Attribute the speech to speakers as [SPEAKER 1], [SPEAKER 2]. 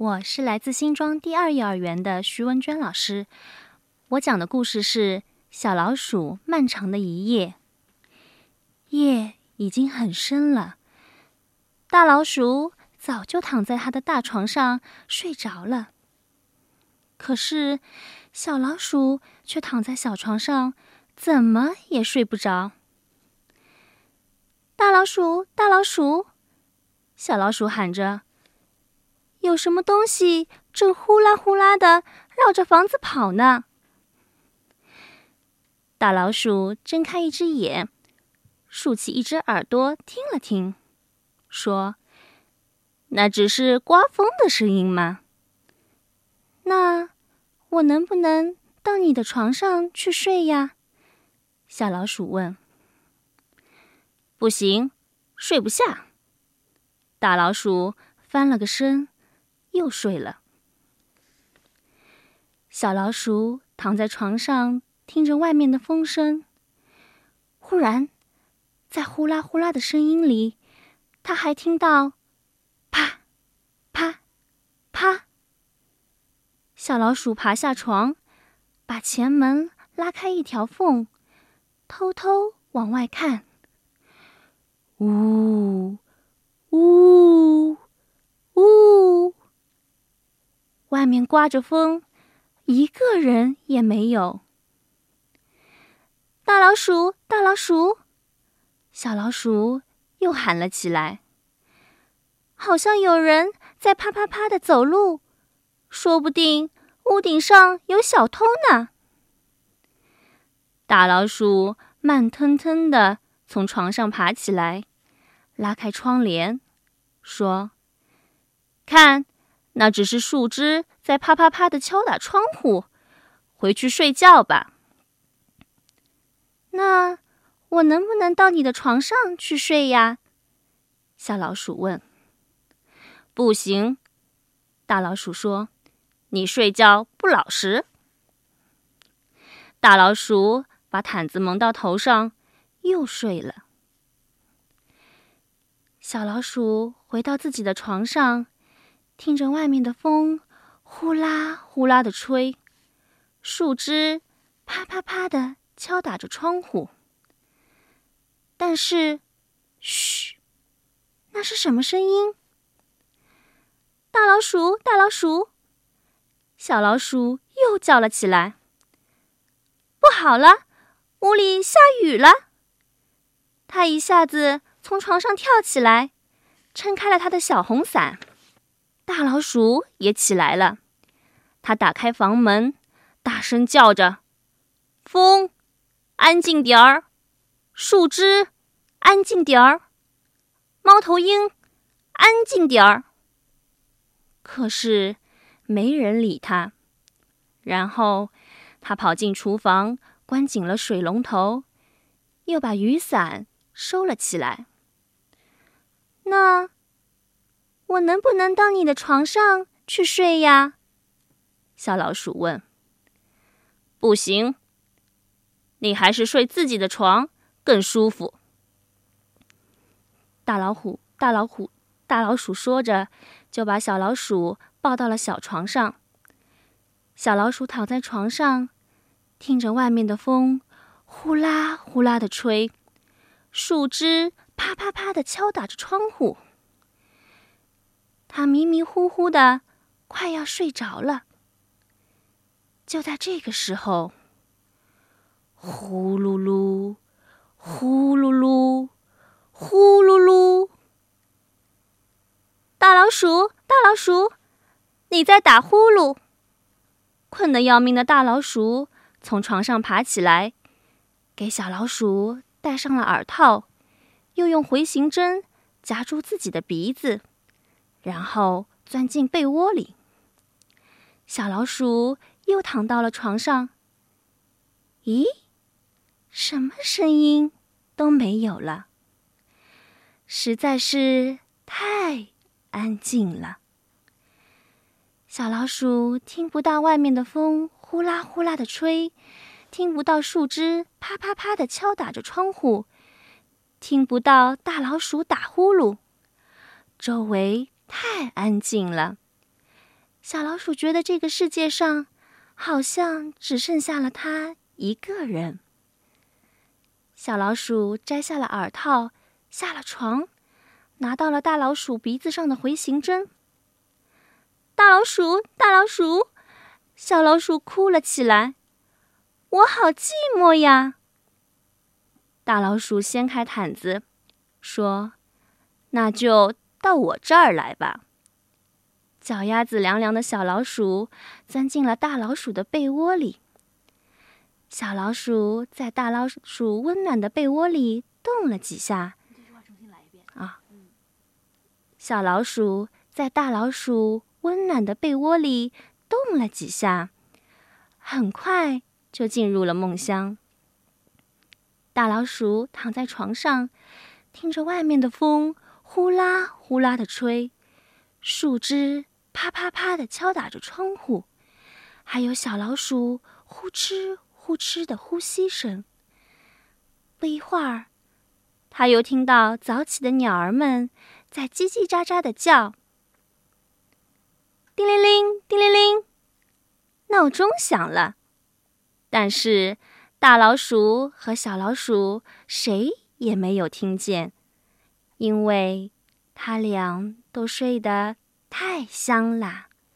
[SPEAKER 1] 我是来自新庄第二幼儿园的徐文娟老师。我讲的故事是《小老鼠漫长的一夜》。夜已经很深了，大老鼠早就躺在它的大床上睡着了。可是，小老鼠却躺在小床上，怎么也睡不着。大老鼠，大老鼠，小老鼠喊着。有什么东西正呼啦呼啦的绕着房子跑呢？大老鼠睁开一只眼，竖起一只耳朵听了听，说：“那只是刮风的声音吗？”那我能不能到你的床上去睡呀？小老鼠问。“不行，睡不下。”大老鼠翻了个身。又睡了。小老鼠躺在床上，听着外面的风声。忽然，在呼啦呼啦的声音里，它还听到“啪、啪、啪”。小老鼠爬下床，把前门拉开一条缝，偷偷往外看。呜，呜，呜。外面刮着风，一个人也没有。大老鼠，大老鼠，小老鼠又喊了起来。好像有人在啪啪啪的走路，说不定屋顶上有小偷呢。大老鼠慢腾腾的从床上爬起来，拉开窗帘，说：“看。”那只是树枝在啪啪啪的敲打窗户，回去睡觉吧。那我能不能到你的床上去睡呀？小老鼠问。不行，大老鼠说：“你睡觉不老实。”大老鼠把毯子蒙到头上，又睡了。小老鼠回到自己的床上。听着外面的风呼啦呼啦的吹，树枝啪啪啪的敲打着窗户。但是，嘘，那是什么声音？大老鼠，大老鼠，小老鼠又叫了起来。不好了，屋里下雨了！它一下子从床上跳起来，撑开了它的小红伞。大老鼠也起来了，它打开房门，大声叫着：“风，安静点儿；树枝，安静点儿；猫头鹰，安静点儿。”可是没人理它。然后他跑进厨房，关紧了水龙头，又把雨伞收了起来。那。能不能到你的床上去睡呀？小老鼠问。不行，你还是睡自己的床更舒服。大老虎，大老虎，大老鼠说着，就把小老鼠抱到了小床上。小老鼠躺在床上，听着外面的风呼啦呼啦的吹，树枝啪啪啪的敲打着窗户。他迷迷糊糊的，快要睡着了。就在这个时候，呼噜噜，呼噜噜，呼噜噜，大老鼠，大老鼠，你在打呼噜！困得要命的大老鼠从床上爬起来，给小老鼠戴上了耳套，又用回形针夹住自己的鼻子。然后钻进被窝里，小老鼠又躺到了床上。咦，什么声音都没有了，实在是太安静了。小老鼠听不到外面的风呼啦呼啦的吹，听不到树枝啪啪啪的敲打着窗户，听不到大老鼠打呼噜，周围。太安静了，小老鼠觉得这个世界上好像只剩下了它一个人。小老鼠摘下了耳套，下了床，拿到了大老鼠鼻子上的回形针。大老鼠，大老鼠，小老鼠哭了起来：“我好寂寞呀！”大老鼠掀开毯子，说：“那就到我这儿来吧。”脚丫子凉凉的小老鼠钻进了大老鼠的被窝里。小老鼠在大老鼠温暖的被窝里动了几下。啊！小老鼠在大老鼠温暖的被窝里动了几下，很快就进入了梦乡。大老鼠躺在床上，听着外面的风呼啦呼啦的吹，树枝。啪啪啪的敲打着窗户，还有小老鼠呼哧呼哧的呼吸声。不一会儿，他又听到早起的鸟儿们在叽叽喳喳的叫。叮铃铃，叮铃铃，闹钟响了。但是大老鼠和小老鼠谁也没有听见，因为他俩都睡得。太香啦！